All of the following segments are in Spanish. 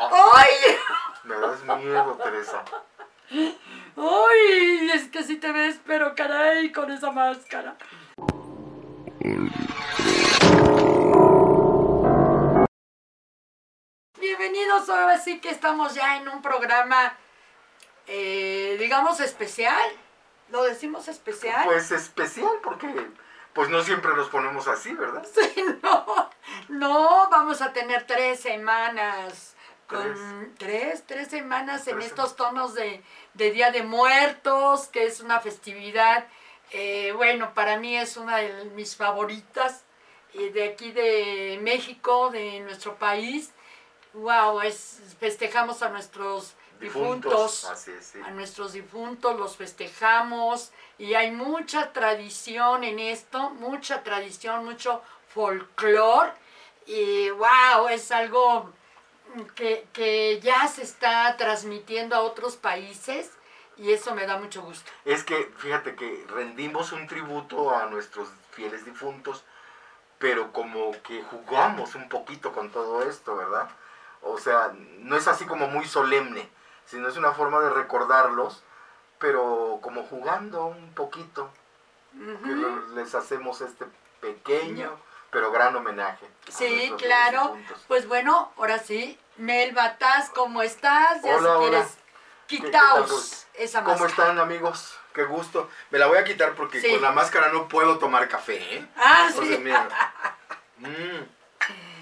¡Ay! Me das miedo, Teresa. ¡Ay! Es que si te ves, pero caray, con esa máscara. Bienvenidos, ahora sí que estamos ya en un programa, eh, digamos, especial. ¿Lo decimos especial? Pues especial porque pues no siempre nos ponemos así, ¿verdad? Sí, no, no, vamos a tener tres semanas, con tres, tres semanas en estos tonos de, de Día de Muertos, que es una festividad, eh, bueno, para mí es una de mis favoritas, eh, de aquí de México, de nuestro país. Wow, es, festejamos a nuestros difuntos Así es, sí. a nuestros difuntos, los festejamos y hay mucha tradición en esto, mucha tradición, mucho folclore y wow, es algo que, que ya se está transmitiendo a otros países y eso me da mucho gusto. Es que fíjate que rendimos un tributo a nuestros fieles difuntos, pero como que jugamos un poquito con todo esto, ¿verdad? O sea, no es así como muy solemne, sino es una forma de recordarlos, pero como jugando un poquito, que les hacemos este pequeño pero gran homenaje. Sí, claro. Pues bueno, ahora sí, Mel Bataz, ¿cómo estás? Ya Hola, si hola. quieres, ¿Qué- qué quitaos esa ¿Cómo máscara. están amigos? Qué gusto. Me la voy a quitar porque Sí. con la máscara no puedo tomar café, ¿eh? Ah, Entonces, sí. mira. Mm,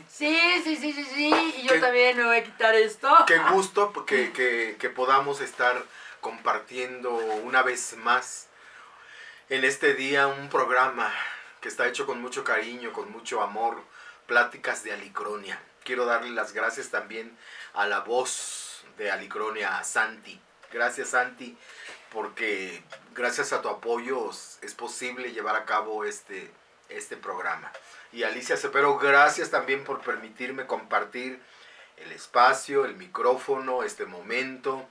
Sí, sí, sí, sí, sí, y yo ¿Qué? también me voy a quitar esto. qué gusto que, que- que podamos estar compartiendo una vez más en este día un programa que está hecho con mucho cariño, con mucho amor, Pláticas de Alicronia. Quiero darle las gracias también a la voz de Alicronia, Santi. Gracias Santi, porque gracias a tu apoyo es posible llevar a cabo este, este programa. Y Alicia Cepero, gracias también por permitirme compartir el espacio, el micrófono, este momento,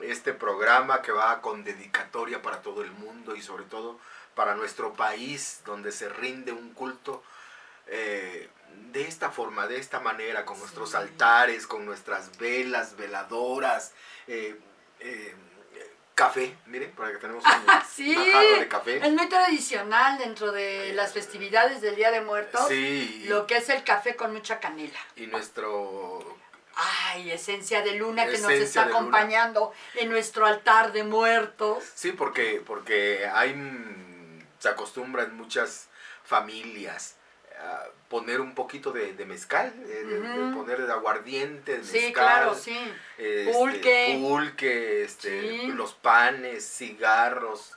este programa que va con dedicatoria para todo el mundo y sobre todo para nuestro país, donde se rinde un culto eh, de esta forma, de esta manera, con nuestros Sí. altares, con nuestras velas, veladoras, eh, eh, café, miren, por acá tenemos un, Sí, una jarra de café. es muy tradicional dentro de las festividades del Día de Muertos, Sí, lo que es el café con mucha canela. y nuestro Ay, esencia de luna que nos está luna. acompañando en nuestro altar de muertos. Sí, porque, porque hay, se acostumbra en muchas familias a poner un poquito de, de mezcal, eh, de poner de aguardiente, de Sí, mezcal, claro, sí. este, Pulque. pulque, este, Sí. los panes, cigarros,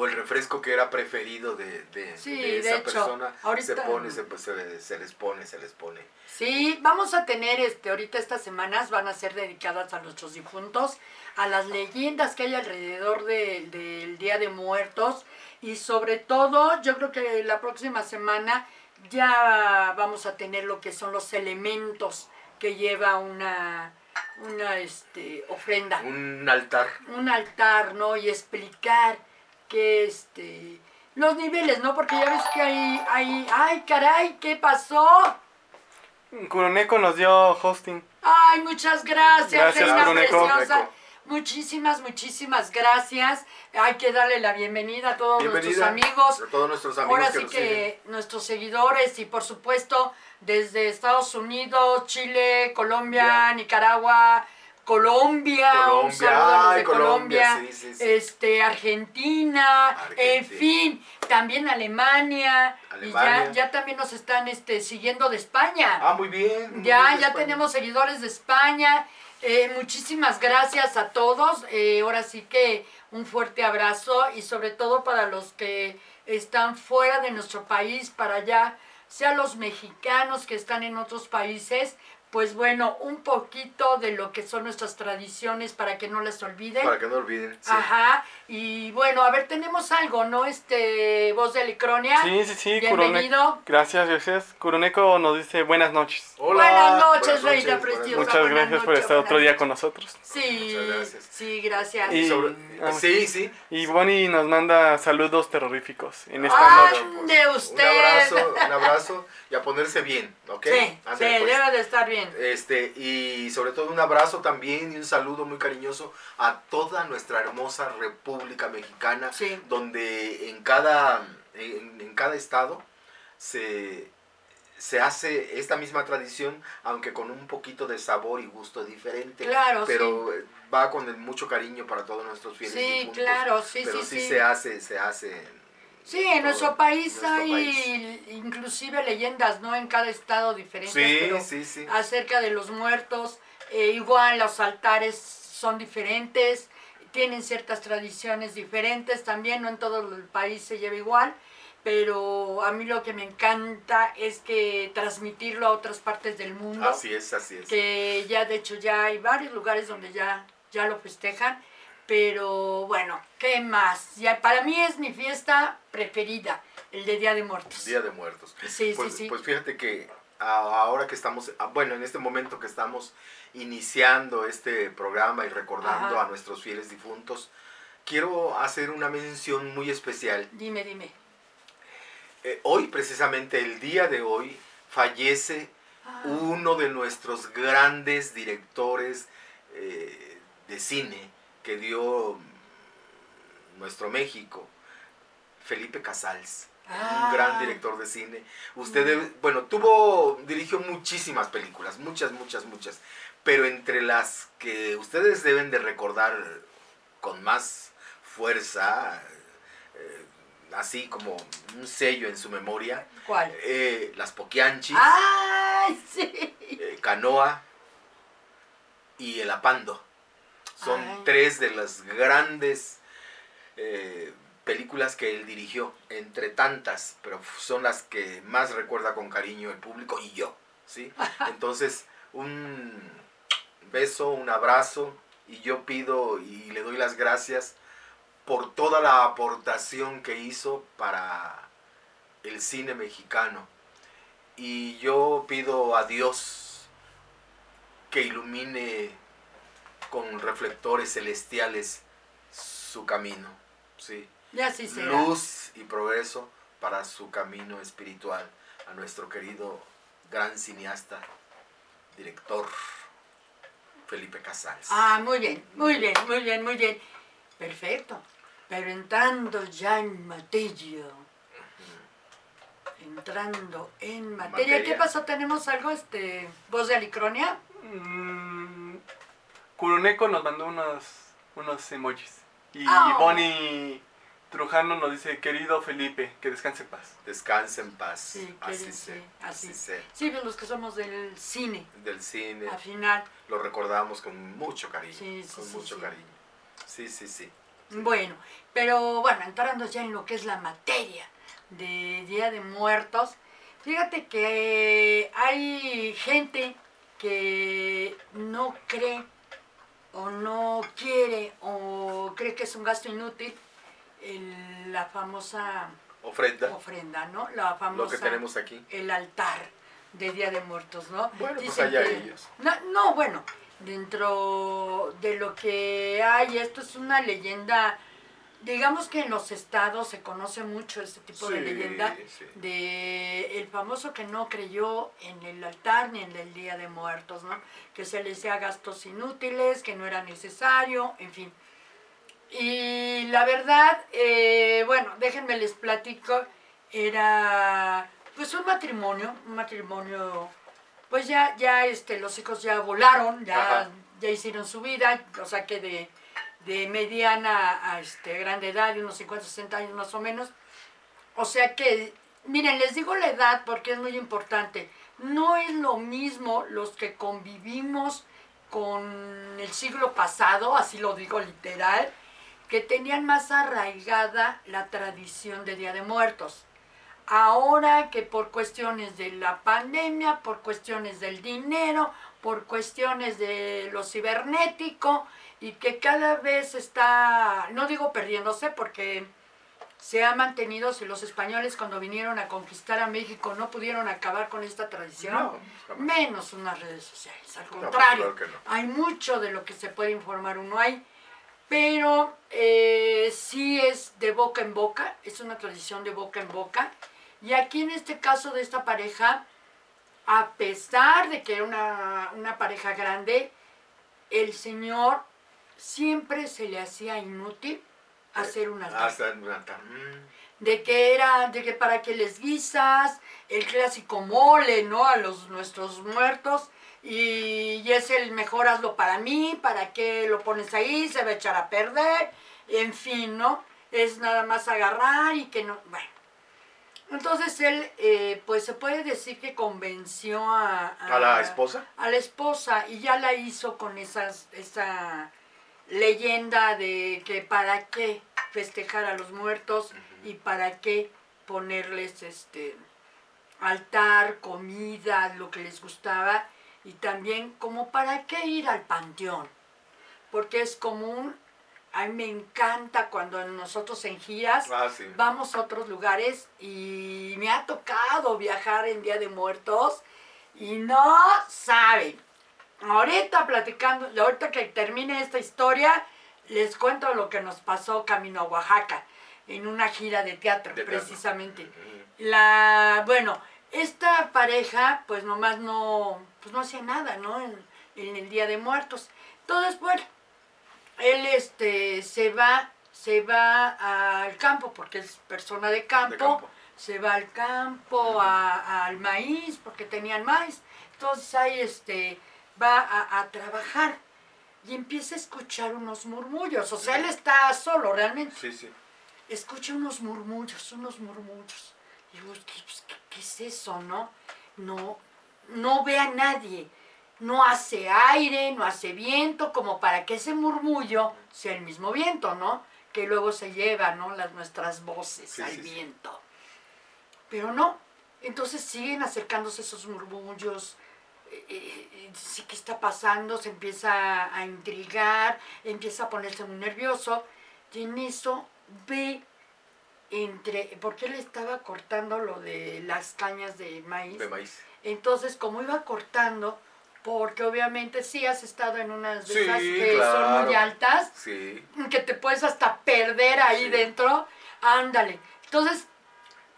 o el refresco que era preferido de, de- Sí, de de esa hecho, persona, se ahorita- pone, se, pues, se- se les pone, se les pone. Sí, vamos a tener este ahorita estas semanas van a ser dedicadas a nuestros difuntos, a las leyendas que hay alrededor de- del Día de Muertos y sobre todo yo creo que la próxima semana ya vamos a tener lo que son los elementos que lleva una una este ofrenda, Un altar. un altar, ¿no? Y explicar que este los niveles, ¿no? Porque ya ves que hay hay ay, caray, ¿qué pasó? Kuroneko nos dio hosting. Ay, muchas gracias, Gracias, reina preciosa. Muchísimas, muchísimas gracias. Hay que darle la bienvenida a todos nuestros amigos. a todos nuestros amigos Ahora que sí nos que siguen. nuestros seguidores y por supuesto desde Estados Unidos, Chile, Colombia. Nicaragua, Colombia, un Colombia, saludo a los de Colombia, Colombia, sí, sí, sí. este Argentina, en fin, también Alemania, Alemania. y ya, ya también nos están este, siguiendo de España. Ah, muy bien. muy Ya, bien, ya tenemos seguidores de España. Eh, muchísimas gracias a todos. Eh, ahora sí que un fuerte abrazo y sobre todo para los que están fuera de nuestro país, para allá, sea los mexicanos que están en otros países, pues bueno, un poquito de lo que son nuestras tradiciones para que no les olviden. Para que no olviden. sí. Ajá, y bueno, a ver, tenemos algo, ¿no? Este, voz de Licronia. Sí, sí, sí, Bienvenido. Gracias, gracias. Kuroneko nos dice buenas noches. Hola, Buenas noches, buenas reina noches, buenas preciosa. noches. Muchas buenas gracias por estar otro día con nosotros. Sí, Muchas gracias. sí, gracias. Y- Sobre- ah, sí, sí. Y Bonnie nos manda saludos terroríficos en esta Ah, noche. Ande usted. Un abrazo, un abrazo y a ponerse bien, ¿ok? Sí, Ándale, sí, pues. debe de estar bien. Bien. Este, y sobre todo un abrazo también y un saludo muy cariñoso a toda nuestra hermosa República Mexicana, Sí. donde en cada, en, en cada estado se, se hace esta misma tradición, aunque con un poquito de sabor y gusto diferente. Claro, pero va con el mucho cariño para todos nuestros fieles Sí, difuntos, claro, sí, pero sí, sí, sí. se hace, se hace. Sí, en nuestro país nuestro hay país. inclusive leyendas, ¿no? En cada estado diferentes, Sí, pero sí, sí. acerca de los muertos. eh, igual los altares son diferentes, tienen ciertas tradiciones diferentes también, no en todo el país se lleva igual, pero a mí lo que me encanta es que transmitirlo a otras partes del mundo. Así es, así es. que ya de hecho ya hay varios lugares donde ya, ya lo festejan, pero bueno, ¿qué más? Ya, para mí es mi fiesta preferida, el de Día de Muertos. Día de Muertos. Sí, pues, sí, sí. Pues fíjate que ahora que estamos, bueno, en este momento que estamos iniciando este programa y recordando Ajá. a nuestros fieles difuntos, quiero hacer una mención muy especial. Dime, dime. Eh, hoy, precisamente el día de hoy, fallece Ah, uno de nuestros grandes directores eh, de cine que dio mm, nuestro México, Felipe Casals, Ah. un gran director de cine. Usted, debe- bueno, tuvo, dirigió muchísimas películas, muchas, muchas, muchas, pero entre las que ustedes deben de recordar con más fuerza, eh, así como un sello en su memoria, ¿Cuál? eh, Las Poquianchis, eh, Canoa y El Apando. Son Ay. tres de las grandes eh, películas que él dirigió, entre tantas, pero son las que más recuerda con cariño el público y yo, ¿sí? Entonces, un beso, un abrazo y yo pido y le doy las gracias por toda la aportación que hizo para el cine mexicano. Y yo pido a Dios que ilumine con reflectores celestiales su camino, ¿sí? Ya sí será. Luz y progreso para su camino espiritual a nuestro querido gran cineasta, director Felipe Casals. Ah, muy bien, muy bien, muy bien, muy bien. Perfecto. Pero entrando ya en materia. Entrando en materia. Materia. ¿Qué pasó? ¿Tenemos algo, este, voz de Alicronia? Mm, Kuroneko nos mandó unos, unos emojis. Y Ah. Bonnie Trujano nos dice, querido Felipe, que descanse en paz. Descanse en paz. Sí, así que- sé, sí, así así. sé. Sí, pues los que somos del cine, Del cine. al final. Lo recordamos con mucho cariño. Sí, sí, con sí, mucho sí. cariño. Sí, sí, sí. Bueno, pero bueno, entrando ya en lo que es la materia de Día de Muertos, fíjate que hay gente que no cree o no quiere o cree que es un gasto inútil el- la famosa Ofrenda. ofrenda, ¿no? La famosa Lo que tenemos aquí. el altar de Día de Muertos, ¿no? Bueno, pues allá que- ellos. No, no, bueno, dentro de lo que hay, esto es una leyenda, digamos que en los estados se conoce mucho este tipo de leyenda sí. de el famoso que no creyó en el altar ni en el Día de Muertos, ¿no? Que se le hacía gastos inútiles, que no era necesario, en fin. Y la verdad, eh, bueno, déjenme les platico, era pues un matrimonio, un matrimonio, pues ya, ya este, los hijos ya volaron, ya, Ajá. ya hicieron su vida, o sea que de, de mediana a este, grande edad, de unos 50, 60 años más o menos. O sea que, miren, les digo la edad porque es muy importante. No es lo mismo los que convivimos con el siglo pasado, así lo digo literal, que tenían más arraigada la tradición de Día de Muertos. Ahora que por cuestiones de la pandemia, por cuestiones del dinero, por cuestiones de lo cibernético, y que cada vez está, no digo perdiéndose, porque se ha mantenido, si los españoles cuando vinieron a conquistar a México no pudieron acabar con esta tradición, No, menos unas redes sociales, al No, contrario, claro que no. hay mucho de lo que se puede informar uno ahí, pero eh, sí es de boca en boca, es una tradición de boca en boca, y aquí en este caso de esta pareja, a pesar de que era una, una pareja grande, el señor siempre se le hacía inútil hacer un altar. Altar. Mm. De que era, de que para que les guisas, el clásico mole, ¿no? A los nuestros muertos. Y, y es el mejor hazlo para mí, para que lo pones ahí, se va a echar a perder, en fin, ¿no? Es nada más agarrar y que no, bueno. Entonces él, eh, pues se puede decir que convenció a, ¿A la esposa? a la esposa y ya la hizo con esas, esa leyenda de que para qué festejar a los muertos y para qué ponerles este altar, comida, lo que les gustaba y también como para qué ir al panteón, porque es común, a mí me encanta cuando nosotros en giras Ah, sí. vamos a otros lugares y me ha tocado viajar en Día de Muertos y no saben. Ahorita platicando, ahorita que termine esta historia, les cuento lo que nos pasó camino a Oaxaca en una gira de teatro, De precisamente. La, bueno, esta pareja pues nomás no, pues no hacía nada, ¿no? En, en el Día de Muertos. Entonces, bueno, él este se va, se va al campo porque es persona de campo, campo. se va al campo, a- al maíz, porque tenían maíz. Entonces ahí este va a, a trabajar y empieza a escuchar unos murmullos. O sea, él está solo realmente Sí, sí. escucha unos murmullos, unos murmullos. Y digo, ¿qué, pues, qué- qué es eso, no? No, no ve a nadie. No hace aire, no hace viento, como para que ese murmullo sea el mismo viento, ¿no? Que luego se lleva, ¿no? Las nuestras voces Sí, al sí, sí. viento. Pero no. Entonces siguen acercándose esos murmullos. eh, eh, eh, ¿qué está pasando? Se empieza a intrigar, empieza a ponerse muy nervioso. Y en eso ve entre, porque él estaba cortando lo de las cañas de maíz. De maíz. Entonces, como iba cortando, porque obviamente sí has estado en unas de Sí, esas que son muy altas, Sí. que te puedes hasta perder ahí Sí. dentro, ándale. Entonces,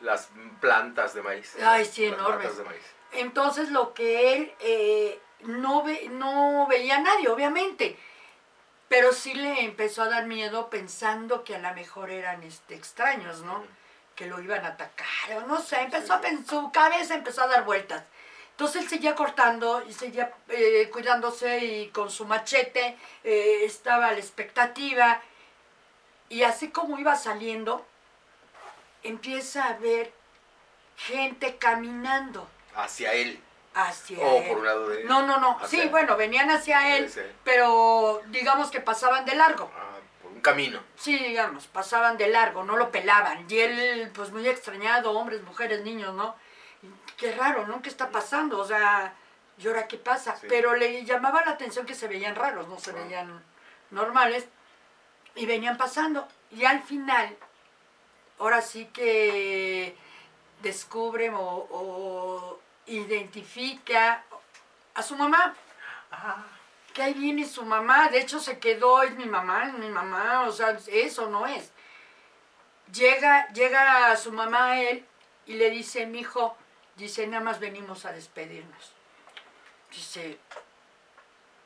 Las plantas de maíz. Ay, sí, Las enormes. plantas de maíz. entonces lo que él eh, no, ve, no veía a nadie, obviamente. Pero sí le empezó a dar miedo pensando que a lo mejor eran este, extraños, ¿no? Que lo iban a atacar, o no sé, empezó a pen- su cabeza empezó a dar vueltas. Entonces él seguía cortando y seguía eh, cuidándose y con su machete eh, estaba a la expectativa. Y así como iba saliendo, empieza a ver gente caminando Hacia él. hacia O él. por un lado de él. No, no, no. Hacia Sí, él. bueno, venían hacia él, Hacia él. pero digamos que pasaban de largo. Ah, por un camino. Sí, digamos, pasaban de largo, no lo pelaban. Y él, pues muy extrañado, hombres, mujeres, niños, ¿no? Qué raro, ¿no? ¿Qué está pasando? O sea, ¿y ahora qué pasa? Sí. Pero le llamaba la atención que se veían raros, no se veían normales. Y venían pasando. Y al final, ahora sí que descubre o, o identifica a su mamá Ah, que ahí viene su mamá, de hecho se quedó, es mi mamá, es mi mamá, o sea, eso no es. Llega, llega su mamá a él y le dice, mi hijo, dice, nada más venimos a despedirnos. Dice,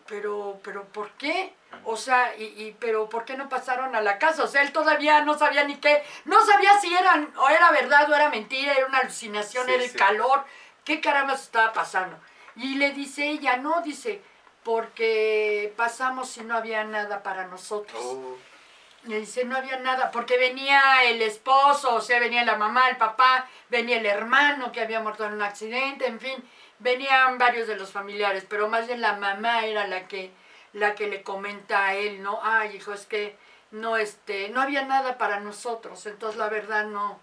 pero, pero, ¿por qué? O sea, y, y, pero ¿por qué no pasaron a la casa? O sea, él todavía no sabía ni qué, no sabía si eran, o era verdad o era mentira, era una alucinación, Sí, era el sí. calor, qué caramba estaba pasando. Y le dice ella, no, dice, porque pasamos y no había nada para nosotros. oh, Le dice, no había nada, porque venía el esposo, o sea, venía la mamá, el papá, venía el hermano que había muerto en un accidente, en fin, venían varios de los familiares, pero más bien la mamá era la que, la que le comenta a él, ¿no? Ay, hijo, es que no, este, no había nada para nosotros, entonces la verdad no,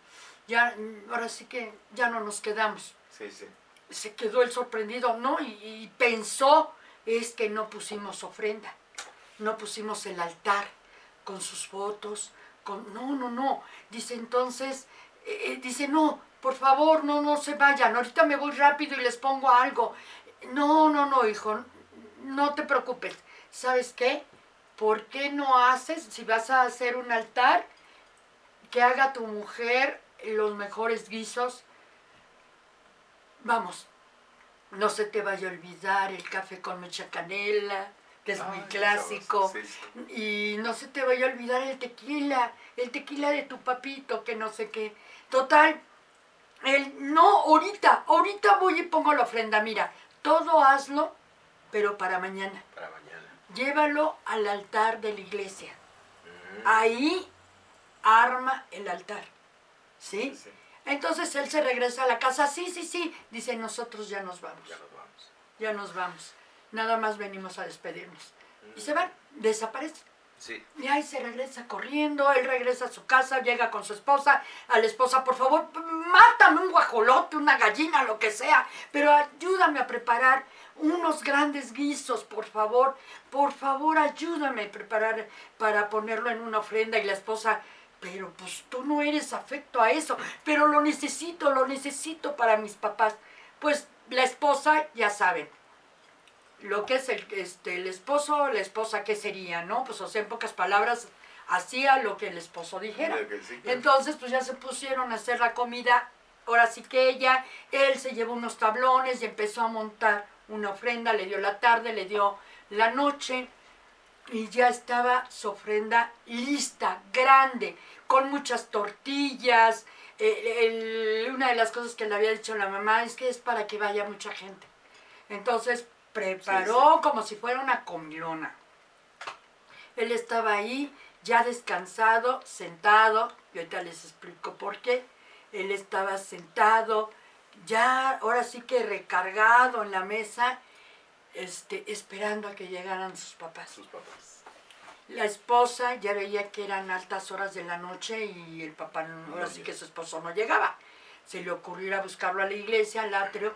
ya, ahora sí que ya no nos quedamos sí, sí. se quedó el sorprendido, ¿no? Y, y pensó, es que no pusimos ofrenda, no pusimos el altar con sus fotos, con... No, no, no. Dice entonces, eh, eh, dice, no, por favor, no, no se vayan, ahorita me voy rápido y les pongo algo. No, no, no, hijo, no te preocupes. ¿Sabes qué? ¿Por qué no haces, si vas a hacer un altar, que haga tu mujer los mejores guisos? Vamos, no se te vaya a olvidar el café con mucha canela, que es muy clásico. sabroso, sí, sí. Y no se te vaya a olvidar el tequila, el tequila de tu papito, que no sé qué. Total, el, no, ahorita, ahorita voy y pongo la ofrenda. Mira, todo hazlo, pero para mañana. Para mañana. Llévalo al altar de la iglesia. Mm, Ahí arma el altar. ¿Sí? sí, sí, Entonces él se regresa a la casa. Sí, sí, sí. Dice, nosotros ya nos vamos. Ya nos vamos. Ya nos vamos. Nada más venimos a despedirnos. Y se van, desaparecen. Sí. Y ahí se regresa corriendo, él regresa a su casa, llega con su esposa, a la esposa, por favor, mátame un guajolote, una gallina, lo que sea, pero ayúdame a preparar unos grandes guisos, por favor, por favor, ayúdame a preparar para ponerlo en una ofrenda y la esposa, pero pues tú no eres afecto a eso, pero lo necesito, lo necesito para mis papás. Pues la esposa, ya saben, lo que es el, este, el esposo, la esposa, ¿qué sería, no? Pues, o sea, en pocas palabras, hacía lo que el esposo dijera. Entonces, pues ya se pusieron a hacer la comida. Ahora sí que ella, él se llevó unos tablones y empezó a montar una ofrenda, le dio la tarde, le dio la noche y ya estaba su ofrenda lista, grande, con muchas tortillas. El- una de las cosas que le había dicho la mamá es que es para que vaya mucha gente. Entonces preparó como si fuera una comilona. Él estaba ahí, ya descansado, sentado, y ahorita les explico por qué. Él estaba sentado, ya ahora sí que recargado en la mesa, este, esperando a que llegaran sus papás. Sus papás. La esposa ya veía que eran altas horas de la noche y el papá, no- ahora sí que su esposo no llegaba. Se le ocurrió ir a buscarlo a la iglesia, al atrio,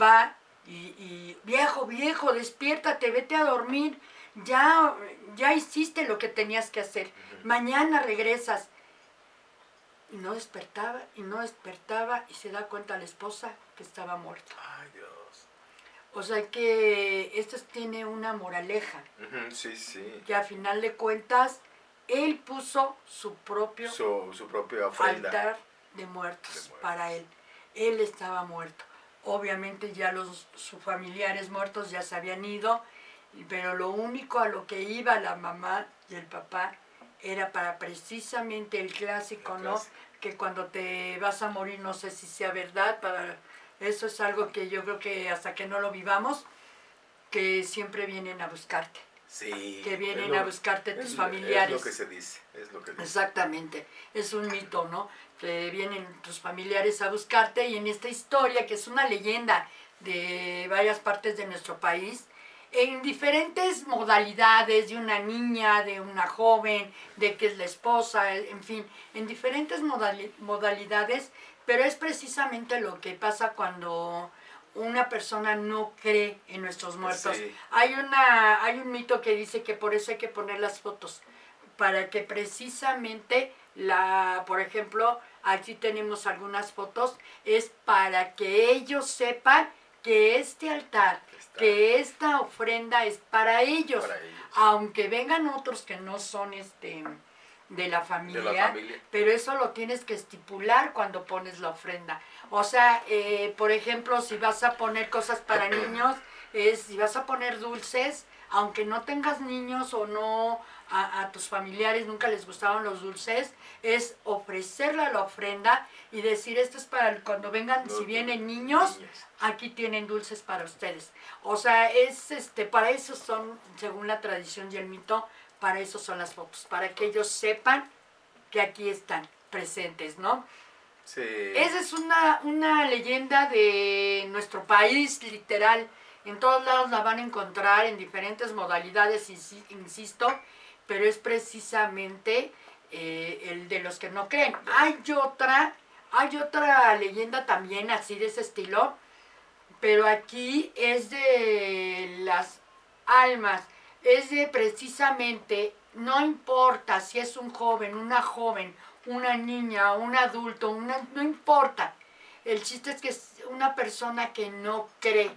va y, y, viejo, viejo, despiértate, vete a dormir, ya, ya hiciste lo que tenías que hacer, mañana regresas. Y no despertaba, y no despertaba, y se da cuenta la esposa que estaba muerto. Ay, Dios. O sea que esto tiene una moraleja Sí, sí. que a final de cuentas él puso su propio Su, altar de muertos, De muertos. para él. Él estaba muerto. Obviamente ya los sus familiares muertos ya se habían ido, pero lo único a lo que iba la mamá y el papá era para precisamente el clásico, ¿no? Que cuando te vas a morir no sé si sea verdad, para eso es algo que yo creo que hasta que no lo vivamos, que siempre vienen a buscarte Sí. que vienen lo- a buscarte tus es- familiares. Es lo que se dice. Es lo que dice. Exactamente, es un mito, ¿no? Que vienen tus familiares a buscarte y en esta historia, que es una leyenda de varias partes de nuestro país, en diferentes modalidades, de una niña, de una joven, de que es la esposa, en fin, en diferentes modali- modalidades, pero es precisamente lo que pasa cuando una persona no cree en nuestros muertos. Sí. Hay, una, hay un mito que dice que por eso hay que poner las fotos, para que precisamente la, por ejemplo, aquí tenemos algunas fotos, es para que ellos sepan que este altar, Está. que esta ofrenda es para ellos, Para ellos. aunque vengan otros que no son este de la familia, familia. pero eso lo tienes que estipular cuando pones la ofrenda. O sea, eh, por ejemplo, si vas a poner cosas para niños, es si vas a poner dulces, aunque no tengas niños o no a, a tus familiares nunca les gustaban los dulces, es ofrecerle la ofrenda y decir esto es para cuando vengan, si vienen niños, aquí tienen dulces para ustedes. O sea, es este, para eso son, según la tradición y el mito, para eso son las fotos, para que ellos sepan que aquí están presentes, ¿no? Sí. Esa es una, una leyenda de nuestro país, literal. En todos lados la van a encontrar en diferentes modalidades, insi- insisto, pero es precisamente eh, el de los que no creen. Hay otra, hay otra leyenda también así de ese estilo, pero aquí es de las almas, es de precisamente, no importa si es un joven, una joven, una niña, un adulto, una, no importa. El chiste es que es una persona que no cree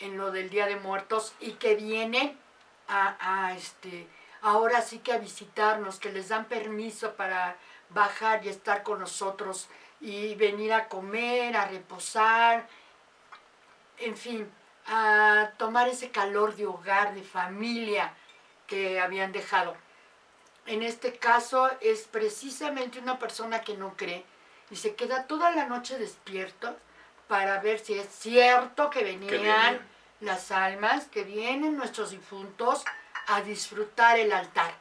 en lo del Día de Muertos y que viene a, a, este, ahora sí que a visitarnos, que les dan permiso para bajar y estar con nosotros y venir a comer, a reposar, en fin, a tomar ese calor de hogar, de familia que habían dejado. En este caso es precisamente una persona que no cree y se queda toda la noche despierto para ver si es cierto que venían las almas, que vienen nuestros difuntos a disfrutar el altar.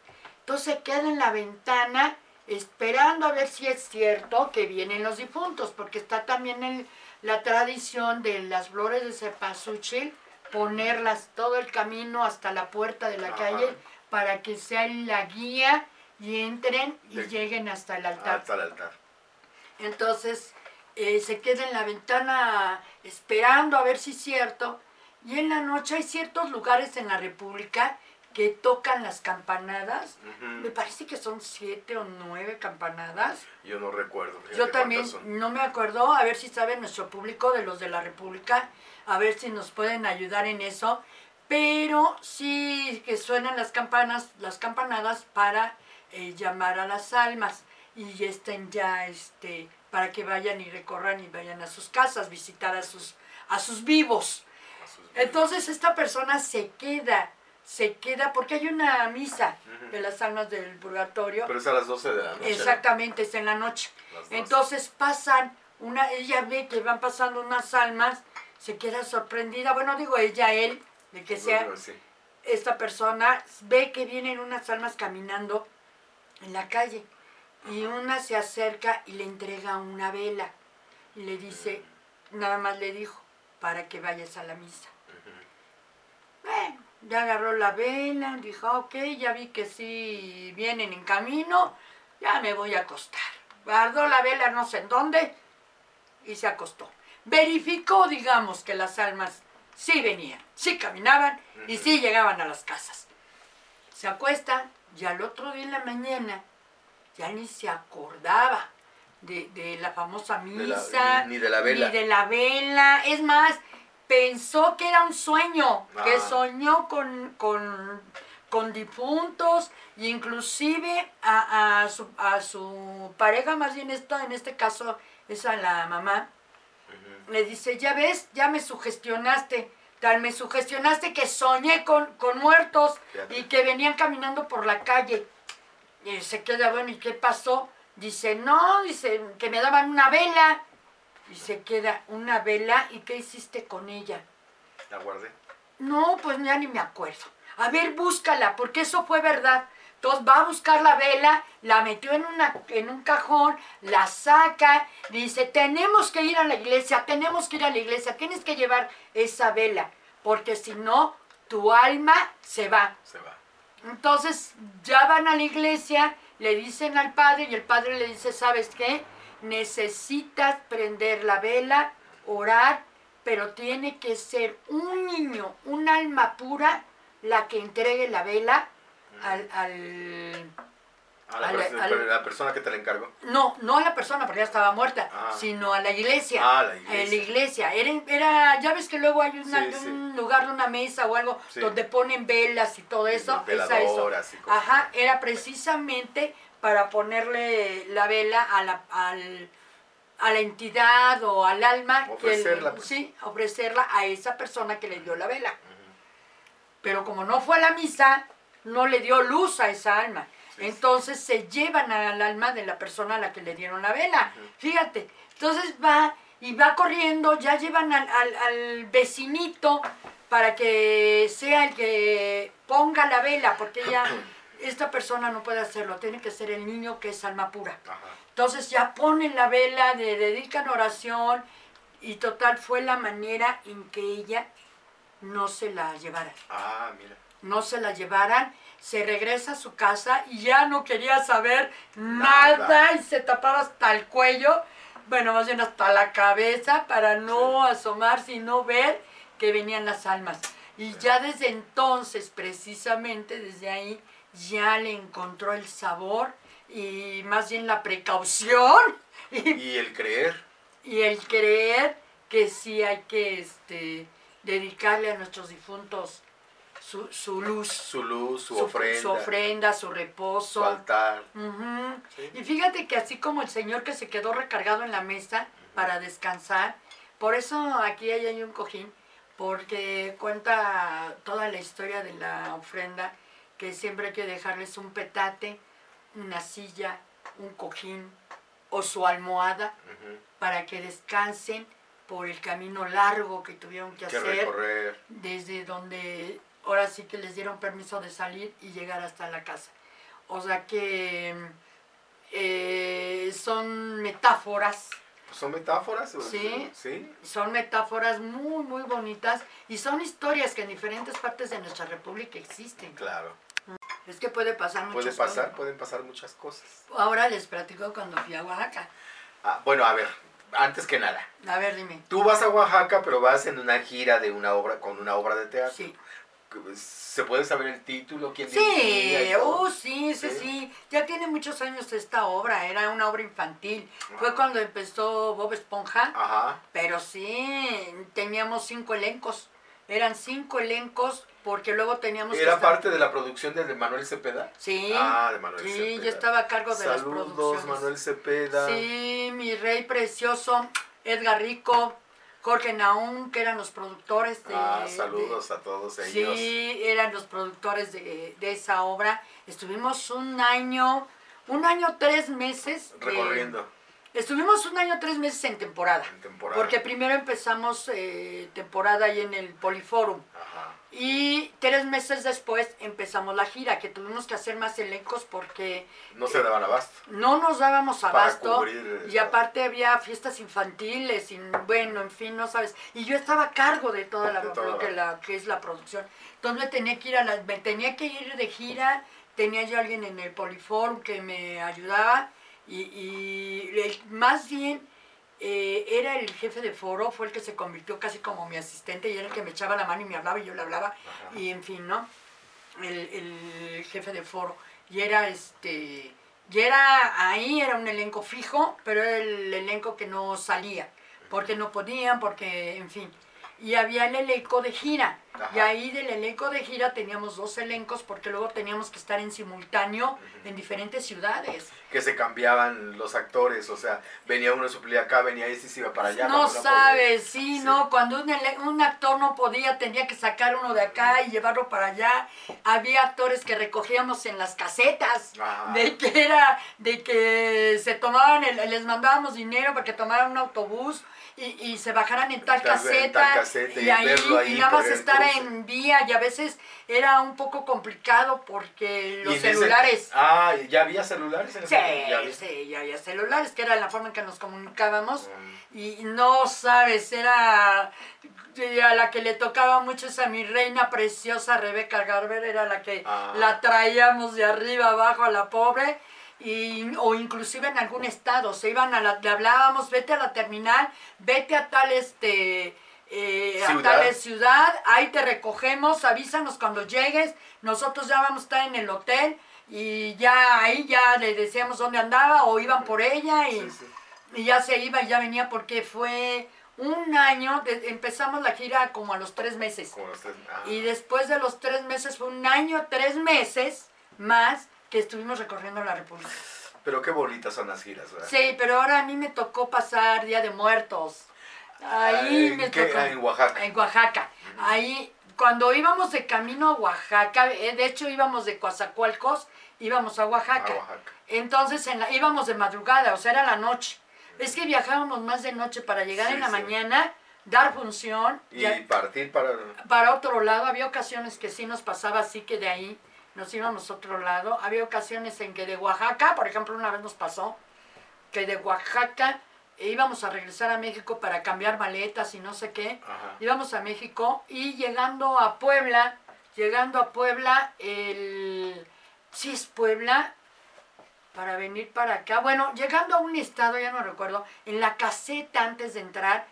Entonces queda en la ventana esperando a ver si es cierto que vienen los difuntos, porque está también en la tradición de las flores de cempasúchil, ponerlas todo el camino hasta la puerta de la Ajá. calle para que sea la guía y entren y De- lleguen hasta el altar. Hasta el altar. Entonces eh, se queda en la ventana esperando a ver si es cierto. Y en la noche hay ciertos lugares en la República que tocan las campanadas. Me parece que son siete o nueve campanadas. Yo no recuerdo. Yo también no me acuerdo, a ver si sabe nuestro público de los de la República, a ver si nos pueden ayudar en eso. Pero sí que suenan las campanas, las campanadas para eh, llamar a las almas y estén ya este para que vayan y recorran y vayan a sus casas, visitar a sus a sus vivos. A sus- Entonces esta persona se queda, se queda porque hay una misa de las almas del purgatorio. Pero es a las 12 de la noche. ¿no? Exactamente, es en la noche. Las 12. Entonces pasan, una, ella ve que van pasando unas almas, se queda sorprendida, bueno digo ella, él, de que sea sí. esta persona, ve que vienen unas almas caminando en la calle y una se acerca y le entrega una vela y le dice, nada más le dijo, para que vayas a la misa. Bueno, ya agarró la vela, dijo, "Ah, ok, ya vi que sí vienen en camino, ya me voy a acostar. Guardó la vela no sé en dónde y se acostó. Verificó, digamos, que las almas sí venían, sí caminaban y sí llegaban a las casas. Se acuesta y al otro día en la mañana ya ni se acordaba de, de la famosa la- misa, ni de la vela. ni de la vela. Es más, pensó que era un sueño, que Ah. soñó con, con, con difuntos, e inclusive a, a su, a su pareja, más bien esto, en este caso es a la mamá, le dice, ya ves, ya me sugestionaste, tal me sugestionaste que soñé con, con muertos y que venían caminando por la calle. Y se queda, bueno, ¿y qué pasó? Dice, no, dice, que me daban una vela. Y se queda, una vela, ¿y qué hiciste con ella? La guardé. No, pues ya ni me acuerdo. A ver, búscala, porque eso fue verdad. Entonces va a buscar la vela, la metió en, una, en un cajón, la saca, dice, tenemos que ir a la iglesia, tenemos que ir a la iglesia, tienes que llevar esa vela, porque si no, tu alma se va. Se va. Entonces ya van a la iglesia, le dicen al padre y el padre le dice, ¿sabes qué? Necesitas prender la vela, orar, pero tiene que ser un niño, un alma pura, la que entregue la vela al... al- A la, Al- perso- al- pero la persona que te la encargó. no, no a la persona porque ya estaba muerta, Ah. sino a la iglesia. Ah, la En la iglesia. iglesia. Era, era- ya ves que luego hay una- Sí, sí. un lugar de una mesa o algo Sí. donde ponen velas y todo eso. Y cosas. Ajá, era precisamente para ponerle la vela a la, al- a la entidad o al alma. que el- Ofrecerla, pues. sí, ofrecerla a esa persona que le dio la vela. Pero como no fue a la misa, no le dio luz a esa alma. Sí. Entonces se llevan al alma de la persona a la que le dieron la vela. Fíjate, entonces va y va corriendo, ya llevan al, al- al vecinito para que sea el que ponga la vela, porque ya esta persona no puede hacerlo, tiene que ser el niño que es alma pura. Ajá. Entonces ya ponen la vela, le dedican oración y total fue la manera en que ella no se la llevara Ah, mira. no se la llevaran, se regresa a su casa y ya no quería saber nada, Nada. y se tapaba hasta el cuello, bueno, más bien hasta la cabeza para no asomarse y no ver que venían las almas. Y ya desde entonces, precisamente desde ahí, ya le encontró el sabor y más bien la precaución y Y el creer. y el creer que sí hay que este, dedicarle a nuestros difuntos su, su luz, Su luz, su, su- ofrenda. su ofrenda, su Su reposo. altar. Ujú. Sí. Y fíjate que así como el Señor que se quedó recargado en la mesa para descansar, por eso aquí hay, hay un cojín, porque cuenta toda la historia de la ofrenda, que siempre hay que dejarles un petate, una silla, un cojín o su almohada para que descansen por el camino largo que tuvieron que Que hacer recorrer. desde donde ahora sí que les dieron permiso de salir y llegar hasta la casa. O sea que eh, son metáforas, ¿Son metáforas? Sí. ¿Sí? son metáforas muy, muy bonitas y son historias que en diferentes partes de nuestra república existen. Claro. Es que puede pasar muchas Puede pasar, cosas. pueden pasar muchas cosas. Ahora les platico cuando fui a Oaxaca. Ah, bueno, a ver, antes que nada. A ver, dime. Tú vas a Oaxaca, pero vas en una gira de una obra, con una obra de teatro. Sí. ¿Se puede saber el título? ¿Quién Sí, uh, sí, sí, Sí. sí. Ya tiene muchos años esta obra, era una obra infantil. Fue cuando empezó Bob Esponja, Ajá. pero sí, teníamos cinco elencos. Eran cinco elencos porque luego teníamos que ¿Era estar- parte de la producción de Manuel Cepeda? Sí, Ah, de Manuel sí, Cepeda. yo estaba a cargo de las Saludos, producciones. Manuel Cepeda. Sí, mi rey precioso, Edgar Rico, Jorge Naum, que eran los productores de... Ah, de- saludos a todos ellos. Sí, eran los productores de, de esa obra. Estuvimos un año, un año, tres meses. de- Recorriendo estuvimos un año, tres meses en temporada. en temporada. Porque primero empezamos eh, temporada ahí en el Poliforum. Ajá. Y tres meses después empezamos la gira, que tuvimos que hacer más elencos porque No se daban abasto. no nos dábamos Para abasto. cubrir, Y aparte había fiestas infantiles, y bueno, en fin, no sabes. Y yo estaba a cargo de toda la, De toda lo la- que, la que es la producción. Entonces me tenía que ir a la, me tenía que ir de gira, tenía yo alguien en el Poliforum que me ayudaba y, y el- más bien eh, era el jefe de foro, fue el que se convirtió casi como mi asistente y era el que me echaba la mano y me hablaba y yo le hablaba Ajá. y en fin, ¿no? El, el jefe de foro. Y era este. Y era ahí, era un elenco fijo, pero era el elenco que no salía. Porque no podían, porque, en fin. Y había el elenco de gira. Ajá. Y ahí del elenco de gira teníamos dos elencos, porque luego teníamos que estar en simultáneo en diferentes ciudades. Que se cambiaban los actores, o sea, venía uno suplía acá, venía este y se iba para allá. no sabes, sí, Sí. no, cuando un, un actor no podía, tenía que sacar uno de acá y llevarlo para allá. Había actores que recogíamos en las casetas, Ajá. de que era, de que se tomaban, el- les mandábamos dinero para que tomaran un autobús y, y se bajaran en tal Tal- en caseta, tal caseta y, y ahí, y nada más estar. En vía y a veces era un poco complicado porque los ese- celulares... Ah, ¿ya había celulares en Sí? ¿Ya había? sí, ya había celulares, que era la forma en que nos comunicábamos. Mm. Y no sabes, era a la que le tocaba mucho es a mi reina preciosa Rebeca Garber, era la que Ah. la traíamos de arriba abajo a la pobre. Y, o inclusive en algún estado, se iban a la, le hablábamos, vete a la terminal, vete a tal este, eh, a tal ciudad, ahí te recogemos, avísanos cuando llegues, nosotros ya vamos a estar en el hotel y ya ahí ya le decíamos dónde andaba o iban por ella y, Sí, sí. y ya se iba y ya venía porque fue un año, de- empezamos la gira como a los tres meses. Como los tres- ah. Y después de los tres meses fue un año, tres meses más que estuvimos recorriendo la República. Pero qué bonitas son las giras, ¿verdad? Sí, pero ahora a mí me tocó pasar Día de Muertos. Ahí ¿En me tocó. Ah, en Oaxaca. En Oaxaca. Ahí, cuando íbamos de camino a Oaxaca, eh, de hecho íbamos de Coatzacoalcos, íbamos a Oaxaca. A Oaxaca. Entonces en la, íbamos de madrugada, o sea, era la noche. Es que viajábamos más de noche para llegar Sí, en la sí. mañana, dar función. Y ya- partir para... para otro lado, había ocasiones que sí nos pasaba así que de ahí nos íbamos a otro lado. Había ocasiones en que de Oaxaca, por ejemplo, una vez nos pasó que de Oaxaca íbamos a regresar a México para cambiar maletas y no sé qué. Ajá. Íbamos a México y llegando a Puebla, llegando a Puebla, el... Sí es Puebla, para venir para acá. Bueno, llegando a un estado, ya no recuerdo, en la caseta antes de entrar,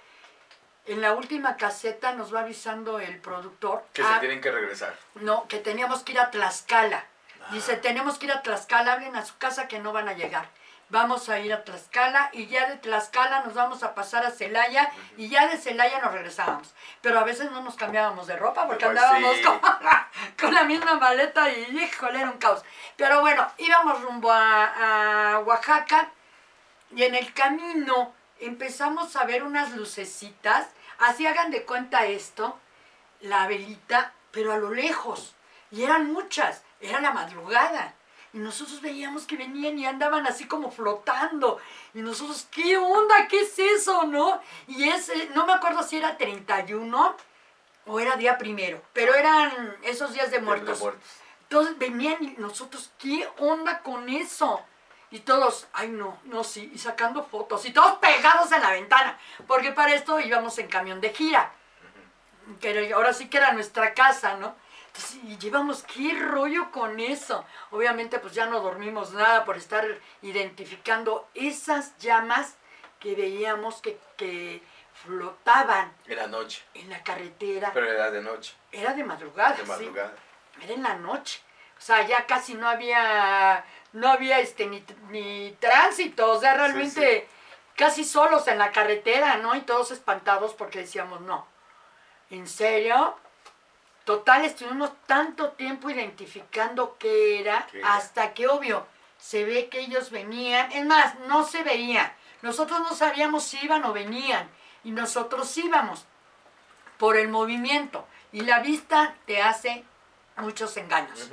en la última caseta nos va avisando el productor. Que se tienen que regresar. No, que teníamos que ir a Tlaxcala. Dice, Ah. tenemos que ir a Tlaxcala, hablen a su casa que no van a llegar. Vamos a ir a Tlaxcala y ya de Tlaxcala nos vamos a pasar a Celaya y ya de Celaya nos regresábamos. Pero a veces no nos cambiábamos de ropa porque Pues andábamos sí. con, con la misma maleta y híjole, era un caos. Pero bueno, íbamos rumbo a, a Oaxaca y en el camino empezamos a ver unas lucecitas. Así hagan de cuenta esto. la velita, pero a lo lejos. Y eran muchas, era la madrugada. Y nosotros veíamos que venían y andaban así como flotando. Y nosotros, ¿qué onda? ¿Qué es eso? ¿No? Y ese, no me acuerdo si era 31 o era día primero, pero eran esos días de muertos. Entonces venían y nosotros, ¿qué onda con eso? Y todos, ay no, no, sí, y sacando fotos, y todos pegados en la ventana, porque para esto íbamos en camión de gira, que ahora sí que era nuestra casa, ¿no? Y llevamos, ¿qué rollo con eso? Obviamente pues ya no dormimos nada por estar identificando esas llamas que veíamos que, que flotaban. Era noche. En la carretera. Pero era de noche. Era de madrugada. De madrugada. Era en la noche. O sea, ya casi no había, no había este ni, ni tránsito. O sea, realmente casi solos en la carretera, ¿no? Y todos espantados porque decíamos, no. ¿En serio? Total, estuvimos tanto tiempo identificando qué era, hasta que obvio, se ve que ellos venían. Es más, no se veía. Nosotros no sabíamos si iban o venían. Y nosotros íbamos por el movimiento. Y la vista te hace muchos engaños.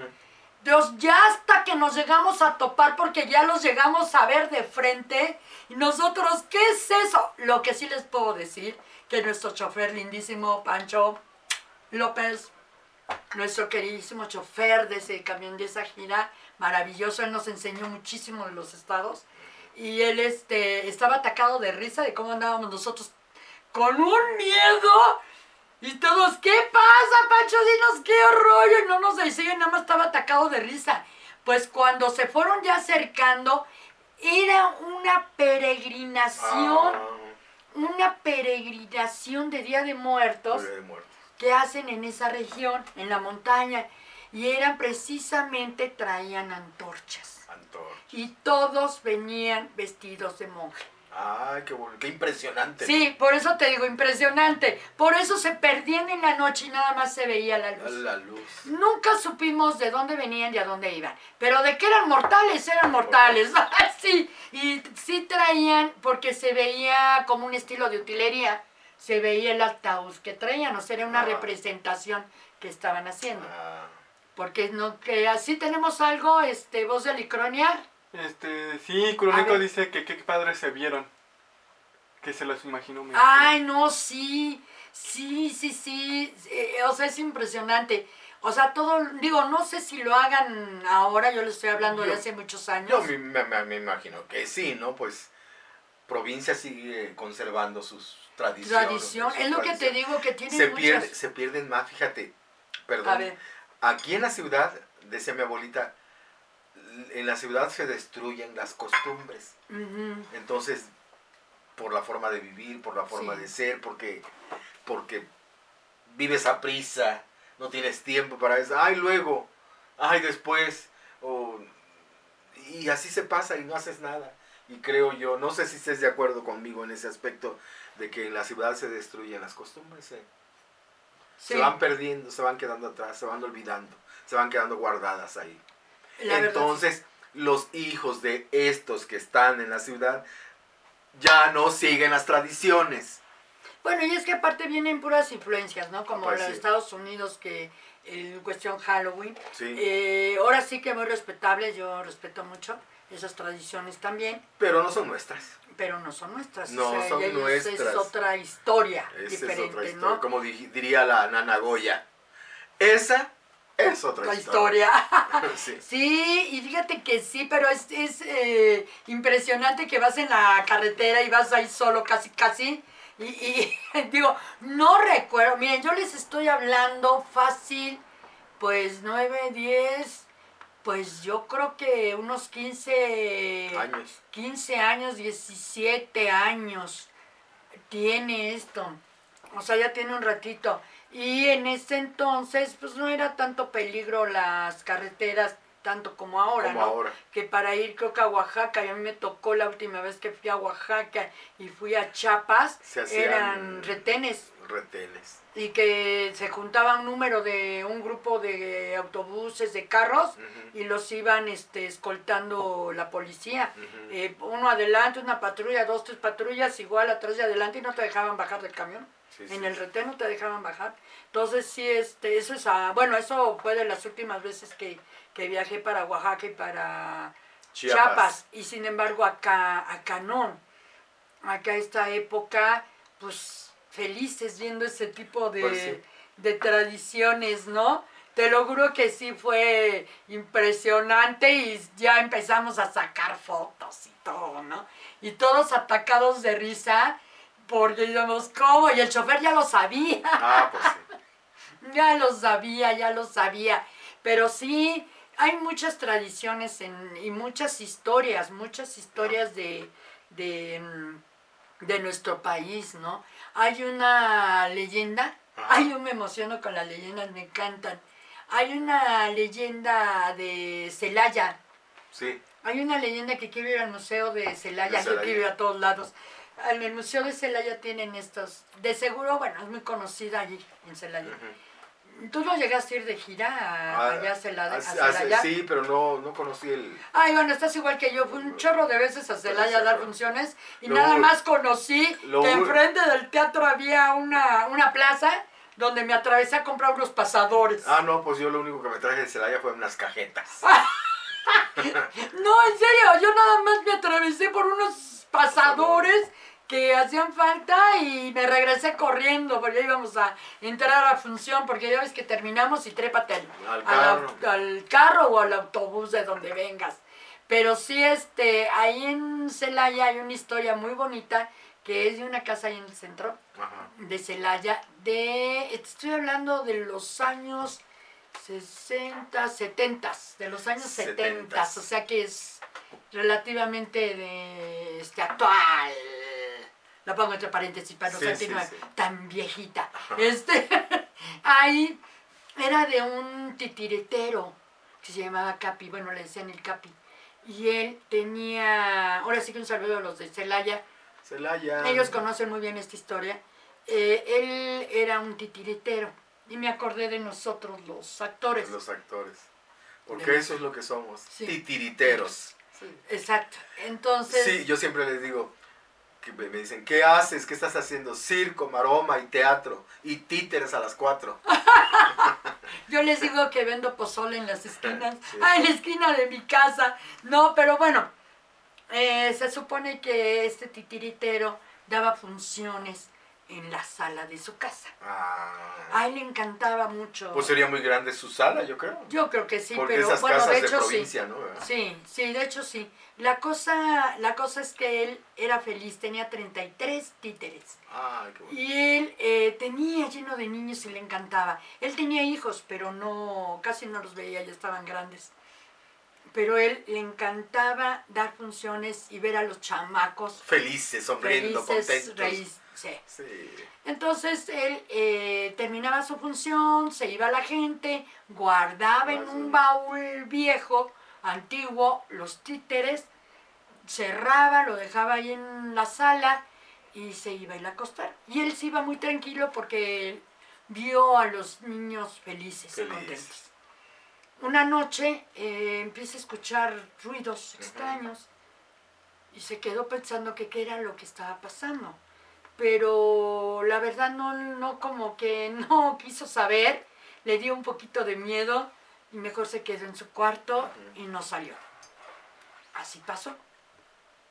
Dios, ya hasta que nos llegamos a topar, porque ya los llegamos a ver de frente, y nosotros, ¿qué es eso? Lo que sí les puedo decir, que nuestro chofer lindísimo, Pancho López, nuestro queridísimo chofer de ese camión, de esa gira, maravilloso, él nos enseñó muchísimo de los estados, y él este, estaba atacado de risa de cómo andábamos nosotros con un miedo y todos, ¿qué pasa, Pancho? Dinos qué horror. Y no nos decían, nada más estaba atacado de risa. Pues cuando se fueron ya acercando, era una peregrinación. Ah. Una peregrinación de Día de Muertos, Día de Muertos que hacen en esa región, en la montaña. Y eran precisamente, traían antorchas. Antorchas. Y todos venían vestidos de monje. Ay, qué, qué impresionante. Sí, por eso te digo, impresionante. Por eso se perdían en la noche y nada más se veía la luz. La luz. Nunca supimos de dónde venían y a dónde iban. Pero de que eran mortales, eran mortales. sí, y sí traían, porque se veía como un estilo de utilería, se veía el ataúd que traían, o sea, era una ah. representación que estaban haciendo. Ah. Porque no, que así tenemos algo, este, voz de Licronia. Este, sí, Crónico dice que qué padres se vieron. Que se los imaginó Ay, no, sí. Sí, sí, sí. Eh, o sea, es impresionante. O sea, todo, digo, no sé si lo hagan ahora, yo le estoy hablando de hace muchos años. Yo me, imagino que sí, ¿no? Pues provincia sigue conservando sus tradiciones. Tradición, es lo que te digo que tiene se muchas... se pierden más, fíjate, perdón. Aquí en la ciudad, decía mi abuelita, en la ciudad se destruyen las costumbres. Entonces, por la forma de vivir, por la forma de ser, porque, porque vives a prisa, no tienes tiempo para eso. Ay, luego, ay, después. y así se pasa y no haces nada. Y creo yo, no sé si estés de acuerdo conmigo en ese aspecto, de que en la ciudad se destruyen las costumbres. ¿eh? Se van perdiendo, se van quedando atrás, se van olvidando, se van quedando guardadas ahí. Entonces, los hijos de estos que están en la ciudad ya no siguen las tradiciones. Bueno, y es que aparte vienen puras influencias, ¿no? Como los Estados Unidos que en cuestión Halloween. Eh, ahora sí que muy respetables, yo respeto mucho esas tradiciones también. Pero no son nuestras. Pero no son nuestras. No son nuestras. Es otra historia diferente, ¿no? Como diría la Nana Goya. Esa es otra la historia. sí. y fíjate que sí, pero es, es eh, impresionante que vas en la carretera y vas ahí solo casi, casi. Y, y digo, no recuerdo, miren, yo les estoy hablando fácil, pues 9, 10, pues yo creo que unos 15 años, 15 años 17 años tiene esto. O sea, ya tiene un ratito. Y en ese entonces, pues no era tanto peligro las carreteras tanto como ahora, como ¿no? Ahora. Que para ir creo que a Oaxaca, y a mí me tocó la última vez que fui a Oaxaca y fui a Chiapas, eran retenes, Retenes. y que se juntaba un número de un grupo de autobuses, de carros, y los iban este, escoltando la policía. Eh, uno adelante, una patrulla, dos, tres patrullas, igual atrás y adelante, y no te dejaban bajar del camión. Sí, en sí. el retén no te dejaban bajar. Entonces sí, este, eso es, a- bueno, eso fue de las últimas veces que, que viajé para Oaxaca y para Chiapas. Chiapas. Y sin embargo acá, acá no. Acá esta época, pues felices viendo ese tipo de, Pues sí. de tradiciones, ¿no? Te lo juro que sí fue impresionante y ya empezamos a sacar fotos y todo, ¿no? Y todos atacados de risa porque digamos, ¿cómo? Y el chofer ya lo sabía. Ah, pues sí. Ya lo sabía, ya lo sabía. Pero sí, hay muchas tradiciones en, y muchas historias, muchas historias de, de, mm, de nuestro país, ¿no? Hay una leyenda, ay, yo me emociono con las leyendas, me encantan. Hay una leyenda de Celaya, Sí. hay una leyenda que quiero ir al museo de Celaya, yo quiero ir a todos lados. En el museo de Celaya tienen estos, de seguro, bueno, es muy conocida allí en Celaya. Ujú. ¿Tú no llegaste a ir de gira a, Ah, allá a Celaya? a sí, pero no, no conocí el... Ay, bueno, estás igual que yo. Fui un chorro de veces a Celaya a dar funciones y Lo nada más conocí lo que enfrente del teatro había una, una plaza donde me atravesé a comprar unos pasadores. Ah, no, pues yo lo único que me traje de Celaya fue unas cajetas. No, en serio, yo nada más me atravesé por unos pasadores que hacían falta y me regresé corriendo porque ya íbamos a entrar a la función porque ya ves que terminamos y trépate al, Al carro. au- al carro o al autobús de donde vengas. Pero sí, este, ahí en Celaya hay una historia muy bonita que es de una casa ahí en el centro Ajá. de Celaya, de, estoy hablando de los años 60, 70, de los años 70, Setentas. o sea que es relativamente de este actual. La pongo entre paréntesis para no Sí, sí. tan viejita. Este, ahí era de un titiritero que se llamaba Capi, bueno, le decían el Capi. Y él tenía, ahora sí que un saludo a los de Celaya, Celaya. ellos conocen muy bien esta historia. Eh, él era un titiritero y me acordé de nosotros los actores. Los actores. Porque De- eso es lo que somos. Titiriteros. Exacto. Entonces, Sí, yo siempre les digo, que me dicen, ¿qué haces? ¿Qué estás haciendo? Circo, maroma y teatro. Y títeres a las cuatro. yo les digo que vendo pozole en las esquinas. Sí. Ah, en la esquina de mi casa. No, pero bueno, eh, se supone que este titiritero daba funciones en la sala de su casa. Ah. A él le encantaba mucho. Pues sería muy grande su sala, yo creo. Yo creo que sí, Porque pero esas bueno, casas de de, hecho sí. provincia, ¿no? Sí, sí, de hecho sí. La cosa, la cosa es que él era feliz, tenía 33 títeres. Ay, qué bueno. Y él eh, tenía lleno de niños y le encantaba. Él tenía hijos, pero no, casi no los veía, ya estaban grandes. Pero él le encantaba dar funciones y ver a los chamacos Felices, sonriendo, felices, contentos. sí. Sí. Entonces él eh, terminaba su función, se iba la gente, guardaba en un baúl viejo, antiguo, los títeres, cerraba, lo dejaba ahí en la sala y se iba a ir a acostar. Y él se iba muy tranquilo porque vio a los niños felices, y Felices. contentos. Una noche eh, empieza a escuchar ruidos extraños y se quedó pensando que qué era lo que estaba pasando pero la verdad no, no como que no quiso saber, le dio un poquito de miedo y mejor se quedó en su cuarto y no salió. Así pasó.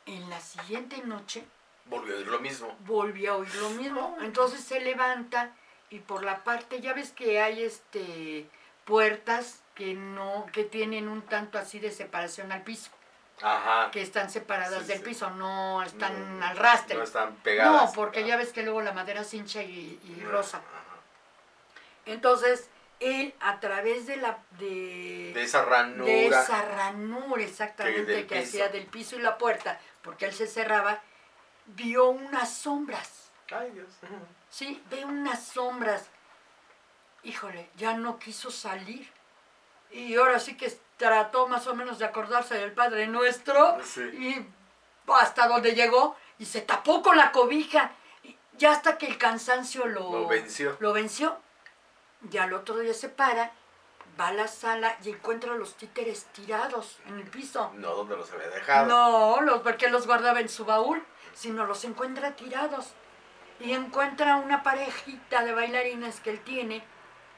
En la siguiente noche Volvió a oír lo mismo. volvió a oír lo mismo. Entonces se levanta y por la parte, ya ves que hay este puertas que no, que tienen un tanto así de separación al piso, Ajá. que están separadas Sí, del sí. piso, no están No, al rastre. No están pegadas. No, porque Ah. ya ves que luego la madera se hincha y, y Ah, rosa. ajá. Entonces, él a través de la de, De esa ranura. de esa ranura Que exactamente que, piso. hacía del piso y la puerta, porque él se cerraba, vio unas sombras. Ay, Dios. Sí, ve unas sombras. Híjole, ya no quiso salir. Y ahora sí que trató más o menos de acordarse del Padre Nuestro. Sí. Y hasta donde llegó y se tapó con la cobija. Y Ya hasta que el cansancio lo, Lo venció. lo venció. Ya al otro día se para, va a la sala y encuentra a los títeres tirados en el piso. No, donde los había dejado. No, los, porque los guardaba en su baúl, sino los encuentra tirados. Y encuentra una parejita de bailarines que él tiene,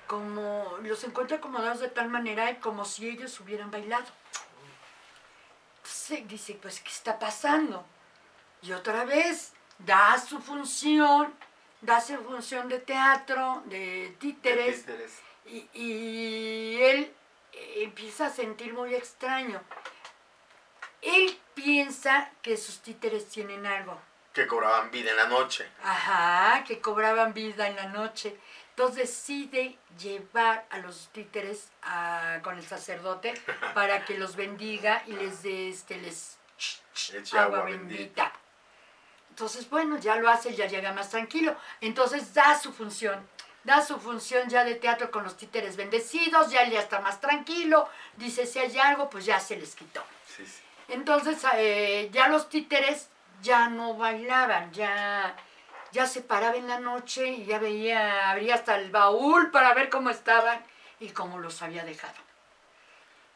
como los encuentra acomodados de tal manera como si ellos hubieran bailado. Entonces dice, pues, ¿qué está pasando? Y otra vez da su función, da su función de teatro, de títeres, Títeres. y, y él eh, empieza a sentir muy extraño. Él piensa que sus títeres tienen algo. Que cobraban vida en la noche. Ajá, que cobraban vida en la noche. Entonces decide llevar a los títeres a- con el sacerdote para que los bendiga y les dé este, les Eche agua, agua bendita. bendita. Entonces, bueno, ya lo hace, ya llega más tranquilo. Entonces da su función. Da su función ya de teatro con los títeres bendecidos, ya él ya está más tranquilo. Dice, si hay algo, pues ya se les quitó. Sí, sí. Entonces, eh, ya los títeres ya no bailaban, ya, ya se paraba en la noche y ya veía, abría hasta el baúl para ver cómo estaban y cómo los había dejado.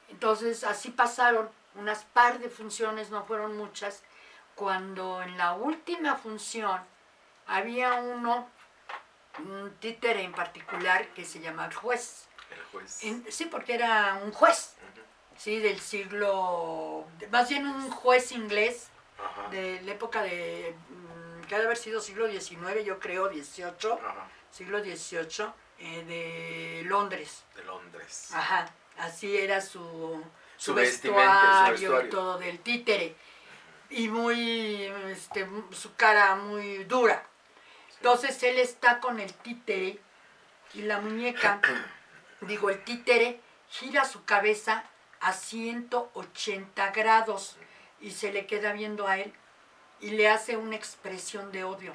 Entonces, así pasaron unas par de funciones, no fueron muchas, cuando en la última función había uno, un títere en particular, que se llama el juez. El juez. En- sí, porque era un juez, sí, del siglo, más bien un juez inglés de la época de, que ha de haber sido siglo XIX, yo creo, XVIII, Ajá. siglo XVIII, eh, de Londres. De Londres. Ajá, así era su, su y vestuario. todo del títere. Y muy, este, su cara muy dura. Entonces él está con el títere y la muñeca, digo, el títere gira su cabeza a 180 grados y se le queda viendo a él y le hace una expresión de odio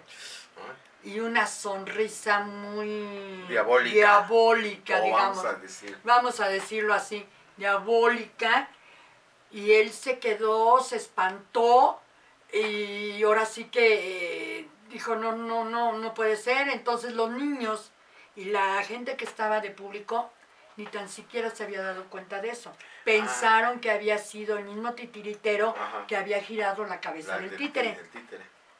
Ay, y una sonrisa muy Diabólica. digamos vamos a decir. vamos a decirlo así, diabólica, y él se quedó, se espantó, y ahora sí que eh, dijo, no, no, no, no puede ser. Entonces los niños y la gente que estaba de público ni tan siquiera se había dado cuenta de eso. Pensaron que había sido el mismo titiritero Ajá. que había girado la cabeza La del del- títere.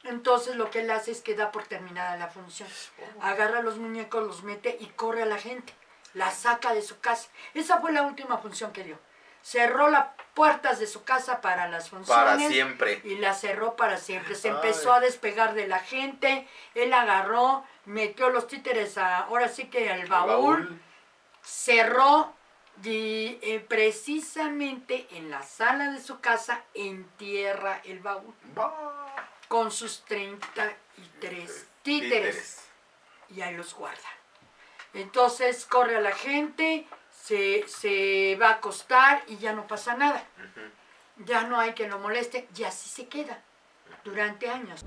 Entonces lo que él hace es que da por terminada la función. Oh. Agarra los muñecos, los mete y corre a la gente. La saca de su casa. Esa fue la última función que dio. Cerró las puertas de su casa para las funciones. Para siempre. Y la cerró para siempre. Se Ay. empezó a despegar de la gente. Él agarró, metió los títeres a, ahora sí que al El baúl, cerró y eh, precisamente en la sala de su casa entierra el baúl con sus 33 títeres y ahí los guarda. Entonces corre a la gente, se, se va a acostar y ya no pasa nada. Ya no hay que lo moleste y así se queda durante años.